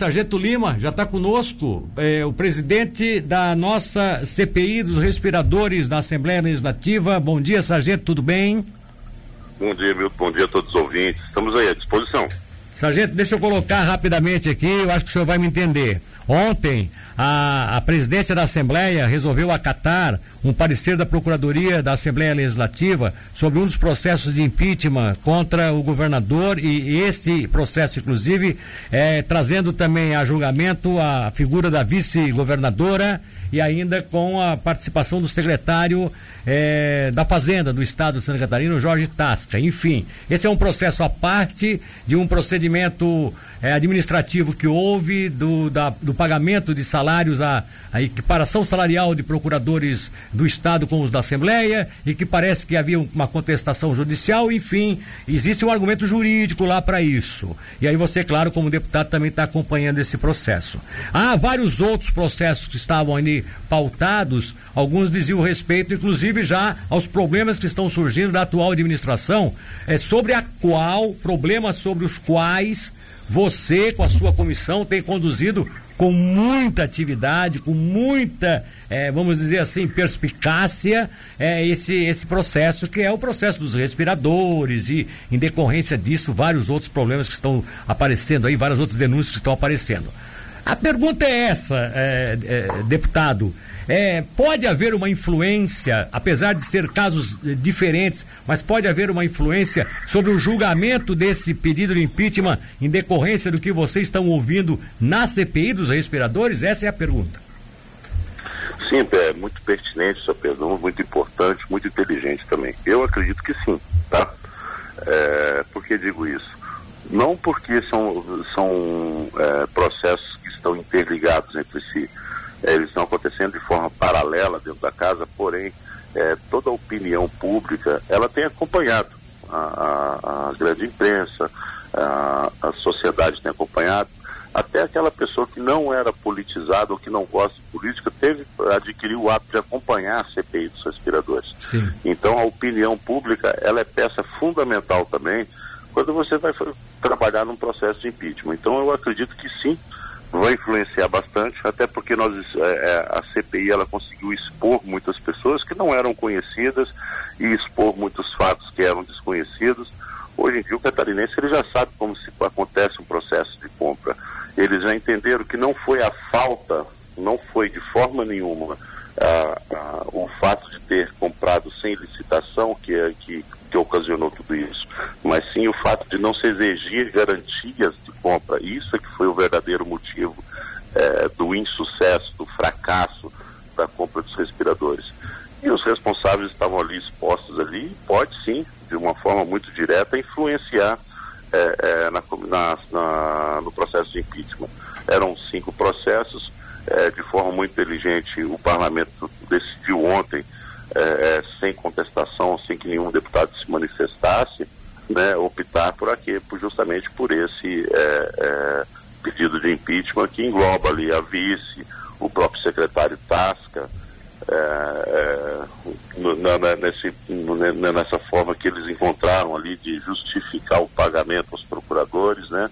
Sargento Lima já está conosco, é, o presidente da nossa CPI dos respiradores da Assembleia Legislativa. Bom dia, Sargento, tudo bem? Bom dia, Milton. Bom dia a todos os ouvintes. Estamos aí à disposição. Sargento, deixa eu colocar rapidamente aqui, eu acho que o senhor vai me entender. Ontem, a, a presidência da Assembleia resolveu acatar um parecer da Procuradoria da Assembleia Legislativa sobre um dos processos de impeachment contra o governador e, esse processo, inclusive, é, trazendo também a julgamento a figura da vice-governadora e ainda com a participação do secretário é, da Fazenda do Estado de Santa Catarina, Jorge Tasca. Enfim, esse é um processo à parte de um procedimento é, administrativo que houve do, da, do pagamento de salários, a, a equiparação salarial de procuradores do Estado com os da Assembleia e que parece que havia uma contestação judicial, enfim, existe um argumento jurídico lá para isso. E aí você, claro, como deputado, também está acompanhando esse processo. Há vários outros processos que estavam ali pautados, alguns diziam respeito, inclusive, já aos problemas que estão surgindo da atual administração, é, sobre a qual, problemas sobre os quais você, com a sua comissão, tem conduzido com muita atividade, com muita, é, vamos dizer assim, perspicácia, é, esse, esse processo, que é o processo dos respiradores e, em decorrência disso, vários outros problemas que estão aparecendo aí, várias outras denúncias que estão aparecendo. A pergunta é essa, é, deputado. É, pode haver uma influência, apesar de ser casos eh, diferentes, mas pode haver uma influência sobre o julgamento desse pedido de impeachment em decorrência do que vocês estão ouvindo na CPI dos respiradores? Essa é a pergunta. Sim, é muito pertinente sua pergunta, muito importante, muito inteligente também. Eu acredito que sim, tá? É, por que digo isso? Não porque são, são é, processos que estão interligados entre si, eles estão acontecendo de forma paralela dentro da casa, porém é, toda a opinião pública ela tem acompanhado a, a, a grande imprensa, a, a, sociedade tem acompanhado, até aquela pessoa que não era politizada ou que não gosta de política teve adquiriu o hábito de acompanhar a CPI dos respiradores. Sim. Então a opinião pública ela é peça fundamental também quando você vai trabalhar num processo de impeachment. Então eu acredito que sim, vai influenciar bastante, até porque nós, é, é a CPI ela conseguiu expor muitas pessoas que não eram conhecidas e expor muitos fatos que eram desconhecidos. Hoje em dia o catarinense ele já sabe como se acontece um processo de compra. Eles já entenderam que não foi a falta, não foi de forma nenhuma ah, ah, o fato de ter comprado sem licitação que, é, que, que ocasionou tudo isso, mas sim o fato de não se exigir garantias compra. Isso é que foi o verdadeiro motivo é, do insucesso, do fracasso da compra dos respiradores. E os responsáveis estavam ali expostos ali, pode sim, de uma forma muito direta, influenciar é, é, na, na, na, no processo de impeachment. Eram cinco processos, de forma muito inteligente, o parlamento decidiu ontem, sem contestação, sem que nenhum deputado se manifestasse, né, optar por aqui, justamente por esse pedido de impeachment que engloba ali a vice, o próprio secretário Tasca, é, é na, na, nesse, nessa forma que eles encontraram ali de justificar o pagamento aos procuradores, né?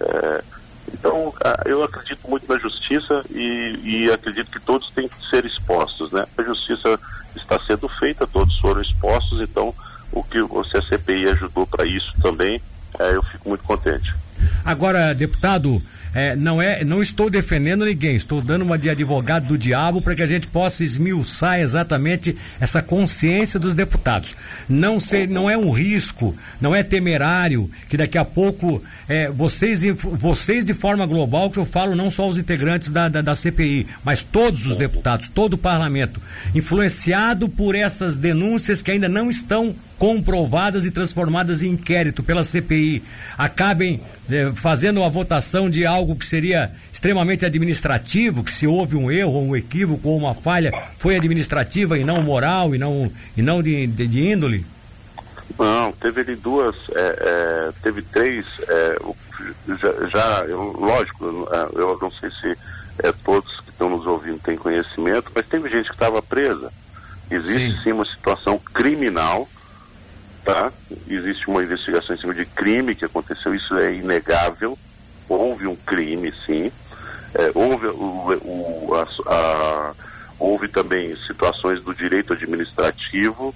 É, então, eu acredito muito na justiça e, e, acredito que todos têm que ser expostos, né? A justiça está sendo feita, todos foram expostos, então o que você, a CPI, ajudou para isso também, é, eu fico muito contente. Agora, deputado, é, não é, não estou defendendo ninguém, estou dando uma de advogado do diabo para que a gente possa esmiuçar exatamente essa consciência dos deputados. Não ser, não é um risco, não é temerário que daqui a pouco é, vocês, vocês de forma global, que eu falo não só os integrantes da, da, da CPI, mas todos os deputados, todo o parlamento, influenciado por essas denúncias que ainda não estão comprovadas e transformadas em inquérito pela CPI, acabem eh, fazendo uma votação de algo que seria extremamente administrativo, que se houve um erro, um equívoco ou uma falha, foi administrativa e não moral e não, e não de, de, de índole? Não, teve ali duas, é, é, teve três, é, já, já eu, lógico, eu não sei se é, todos que estão nos ouvindo têm conhecimento, mas teve gente que estava presa. Existe sim. sim uma situação criminal tá? Existe uma investigação em cima de crime que aconteceu, isso é inegável, houve um crime, sim. É, houve, o, o, a, a, houve também situações do direito administrativo,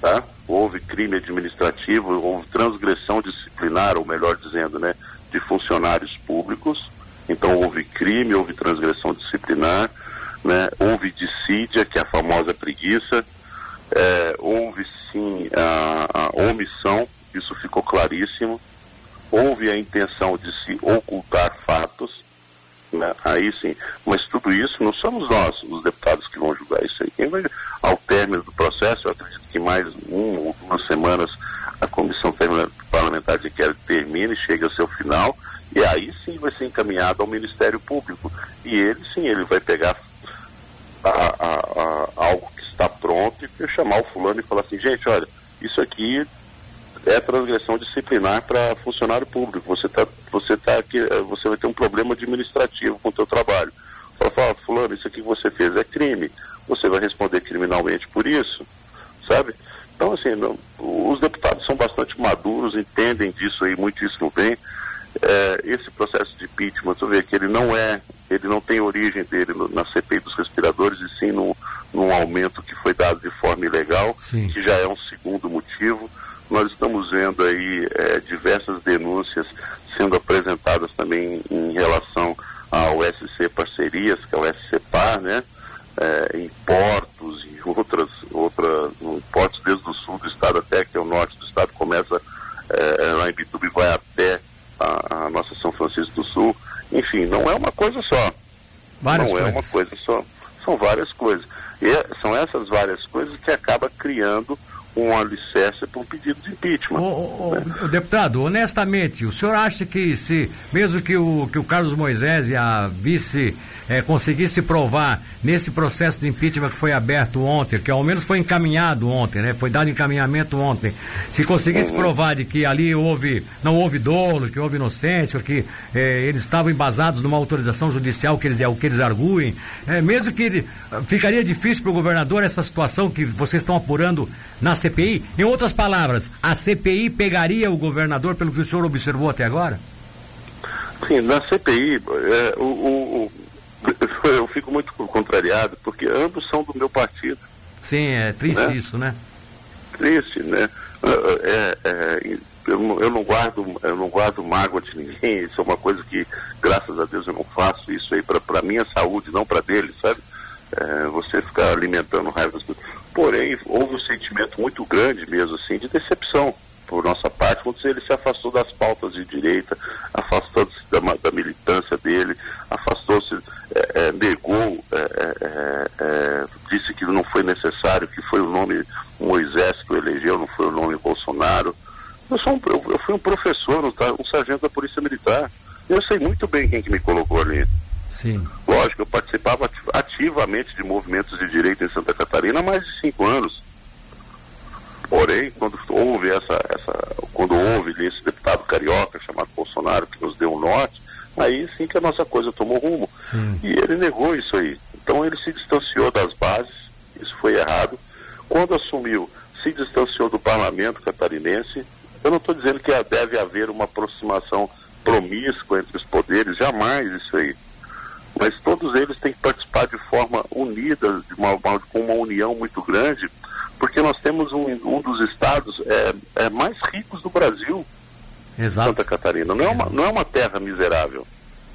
tá? houve crime administrativo, houve transgressão disciplinar, ou melhor dizendo, né, de funcionários públicos. Então houve crime, houve transgressão disciplinar, né, houve dissídia, que é a famosa preguiça, é, houve sim a, omissão, isso ficou claríssimo, houve a intenção de se ocultar fatos, né? aí sim, mas tudo isso não somos nós, os deputados, que vão julgar isso aí. Quem vai, ao término do processo, eu acredito que mais uma ou duas semanas a comissão parlamentar de inquérito termine, chegue ao seu final, e aí sim vai ser encaminhado ao Ministério Público. E ele sim, ele vai pegar a, a, a, algo que está pronto e chamar o fulano e falar assim, gente, olha, isso aqui é transgressão disciplinar para funcionário público. Você tá, você tá aqui, eh, você vai ter um problema administrativo com o seu trabalho. Fala, fala, fulano, isso aqui que você fez é crime. Você vai responder criminalmente por isso, sabe? Então, assim, não, os deputados são bastante maduros, entendem disso aí muitíssimo bem. É, esse processo de impeachment, você vê que ele não é, ele não tem origem dele no, na CPI dos respiradores, e sim num, num aumento que foi dado de forma ilegal, sim. que já é um segundo motivo. Nós estamos vendo aí é, diversas denúncias sendo apresentadas também em relação ao SC Parcerias, que é o SC Par, né? É, em portos e outras, outras, portos desde o sul do estado até que é o norte do estado, começa é, lá em Bituba e vai até a, a, nossa São Francisco do Sul. Enfim, não é uma coisa só. Várias não coisas. é uma coisa só. São várias coisas. E é, são essas várias coisas que acaba criando um alicerce para um pedido de impeachment. O, o, né? o, deputado, honestamente, o senhor acha que se, mesmo que o, que o Carlos Moisés e a vice é, conseguisse provar nesse processo de impeachment que foi aberto ontem, que ao menos foi encaminhado ontem, né? Foi dado encaminhamento ontem. Se conseguisse uhum. provar de que ali houve, não houve dolo, que houve inocência, que é, eles estavam embasados numa autorização judicial que eles, é o que eles arguem, é, mesmo que ele, ficaria difícil para o governador essa situação que vocês estão apurando na CPI. Em outras palavras, a CPI pegaria o governador pelo que o senhor observou até agora? Sim, na CPI, é, o, o, eu fico muito contrariado, porque ambos são do meu partido. Sim, é triste né? isso, né? Triste, né? É, é, eu, eu, não guardo, eu não guardo mágoa de ninguém, isso é uma coisa que, graças a Deus, eu não faço isso aí para minha saúde, não para dele, sabe? É, você ficar alimentando raiva das pessoas. Porém, houve um sentimento muito grande mesmo, assim, de decepção por nossa parte, quando ele se afastou das pautas de direita, afastou-se da, da militância dele, afastou-se é, é, negou, é, é, é, disse que não foi necessário, que foi o nome Moisés que o elegeu, não foi o nome Bolsonaro. Eu, sou um, eu, eu fui um professor, um, um sargento da Polícia Militar. Eu sei muito bem quem que me colocou ali. Sim. Lógico, eu participava ativamente de movimentos de direita em Santa Catarina de cinco anos. Porém, quando houve essa, essa quando houve esse deputado carioca chamado Bolsonaro que nos deu um norte, aí sim que a nossa coisa tomou rumo. Sim. E ele negou isso aí. Então ele se distanciou das bases, isso foi errado. Quando assumiu, se distanciou do parlamento catarinense. Eu não estou dizendo que deve haver uma aproximação promíscua entre os poderes, jamais isso aí. Mas todos eles têm que participar de forma unida, de uma, com uma união muito grande, porque nós temos um, um dos estados é, é mais ricos do Brasil. Exato. Santa Catarina. Não é, uma, não é uma terra miserável.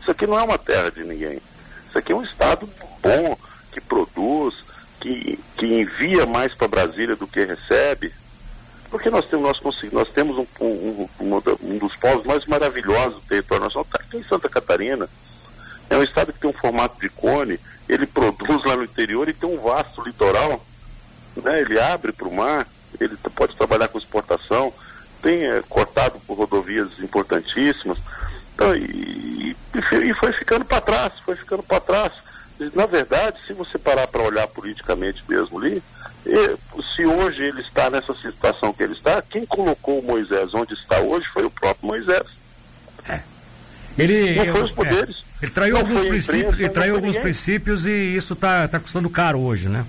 Isso aqui não é uma terra de ninguém. Isso aqui é um estado bom, que produz, que, que envia mais para Brasília do que recebe. Porque nós temos, nós nós temos um, um, um, um dos povos mais maravilhosos do território nacional, está aqui em Santa Catarina. É um estado que tem um formato de cone, ele produz lá no interior e tem um vasto litoral. Né? Ele abre para o mar, ele pode trabalhar com exportação tem é, cortado por rodovias importantíssimas. Então, e, e foi ficando para trás, foi ficando para trás. Na verdade, se você parar para olhar politicamente mesmo ali, se hoje ele está nessa situação que ele está, quem colocou o Moisés onde está hoje foi o próprio Moisés. É. Ele, não foi os poderes. É. Traiu alguns princípios, ele traiu alguns princípios e isso está tá custando caro hoje, né?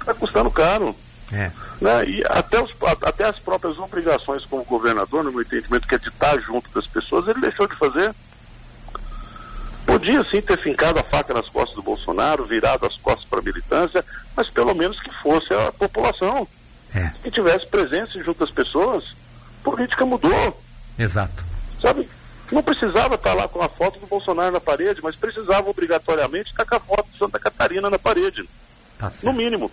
Está custando caro. É. Né? E até, os, até as próprias obrigações como governador, no meu entendimento, que é de estar junto das pessoas, ele deixou de fazer. Podia sim ter fincado a faca nas costas do Bolsonaro, virado as costas para a militância, mas pelo menos que fosse a população. É. Que tivesse presença junto às pessoas. Política mudou. Exato. Sabe? Não precisava estar lá com a foto do Bolsonaro na parede, mas precisava obrigatoriamente estar com a foto de Santa Catarina na parede. Tá no mínimo.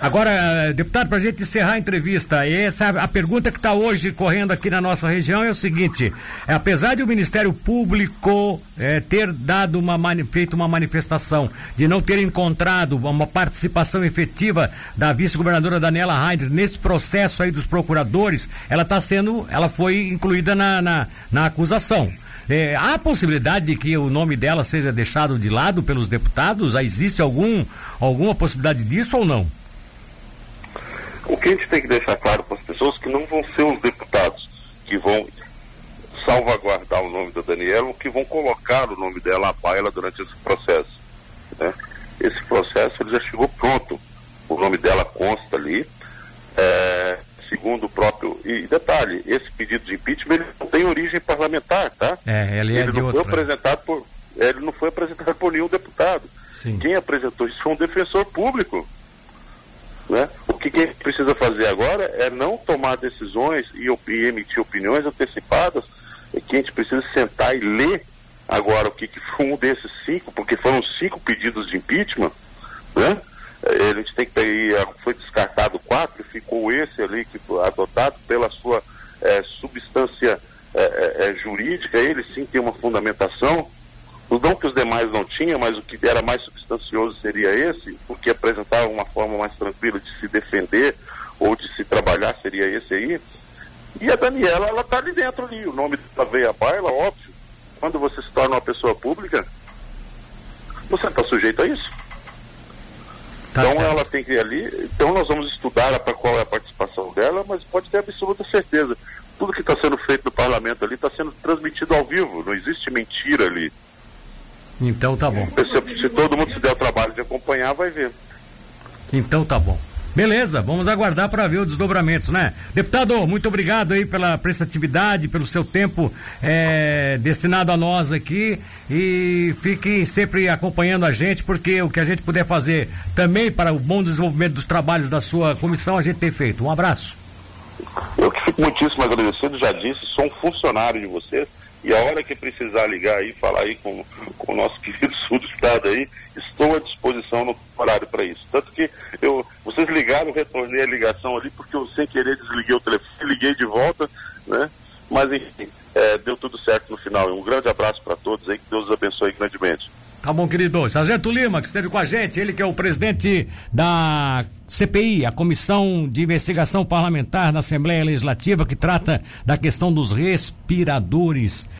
Agora, deputado, para a gente encerrar a entrevista, essa, a pergunta que está hoje correndo aqui na nossa região é o seguinte: é, apesar de o Ministério Público é, ter dado uma feito uma manifestação de não ter encontrado uma participação efetiva da vice-governadora Daniela Heider nesse processo aí dos procuradores, ela está sendo, ela foi incluída na, na, na acusação. É, há possibilidade de que o nome dela seja deixado de lado pelos deputados? Existe algum, alguma possibilidade disso ou não? O que a gente tem que deixar claro para as pessoas que não vão ser os deputados que vão salvaguardar o nome da Daniela ou que vão colocar o nome dela à baila durante esse processo. Né? Esse processo ele já chegou pronto. O nome dela consta ali. É, segundo o próprio. E detalhe, esse pedido de impeachment ele não tem origem parlamentar, tá? É, ele, é ele não foi apresentado por. Ele não foi apresentado por nenhum deputado. Sim. Quem apresentou isso foi um defensor público. Né? O que, que a gente precisa fazer agora é não tomar decisões e, e emitir opiniões antecipadas, é que a gente precisa sentar e ler agora o que, que foi um desses cinco, porque foram cinco pedidos de impeachment, né? É, a gente tem que ter, foi descartado quatro, ficou esse ali que adotado pela sua é, substância é, é, é jurídica, ele sim tem uma fundamentação, não que os demais não tinham, mas o que era mais substancioso seria esse, porque apresentava uma forma mais tranquila de se defender ou de se trabalhar, seria esse aí. E a Daniela, ela está ali dentro ali, o nome dela veio à baila, óbvio. Quando você se torna uma pessoa pública, você está sujeito a isso. Tá então certo. ela tem que ir ali, então nós vamos estudar para qual é a participação dela, mas pode ter absoluta certeza. Tudo que está sendo feito no parlamento ali está sendo transmitido ao vivo, não existe mentira ali. Então tá bom. Se, se todo mundo se der o trabalho de acompanhar, vai ver. Então tá bom. Beleza, vamos aguardar para ver os desdobramentos, né? Deputado, muito obrigado aí pela prestatividade, pelo seu tempo é, destinado a nós aqui e fique sempre acompanhando a gente, porque o que a gente puder fazer também para o bom desenvolvimento dos trabalhos da sua comissão, a gente tem feito. Um abraço. Eu que fico muitíssimo agradecido, já disse, sou um funcionário de vocês e a hora que precisar ligar aí, falar aí com, com o nosso querido sul do estado aí, estou à disposição no horário para isso. Tanto que eu, vocês ligaram, eu retornei a ligação ali, porque eu sem querer desliguei o telefone, liguei de volta, né? Mas enfim, é, deu tudo certo no final. Um grande abraço para todos aí, que Deus os abençoe grandemente. Tá bom, querido. Sargento Lima, que esteve com a gente, ele que é o presidente da CPI, a Comissão de Investigação Parlamentar da Assembleia Legislativa, que trata da questão dos respiradores.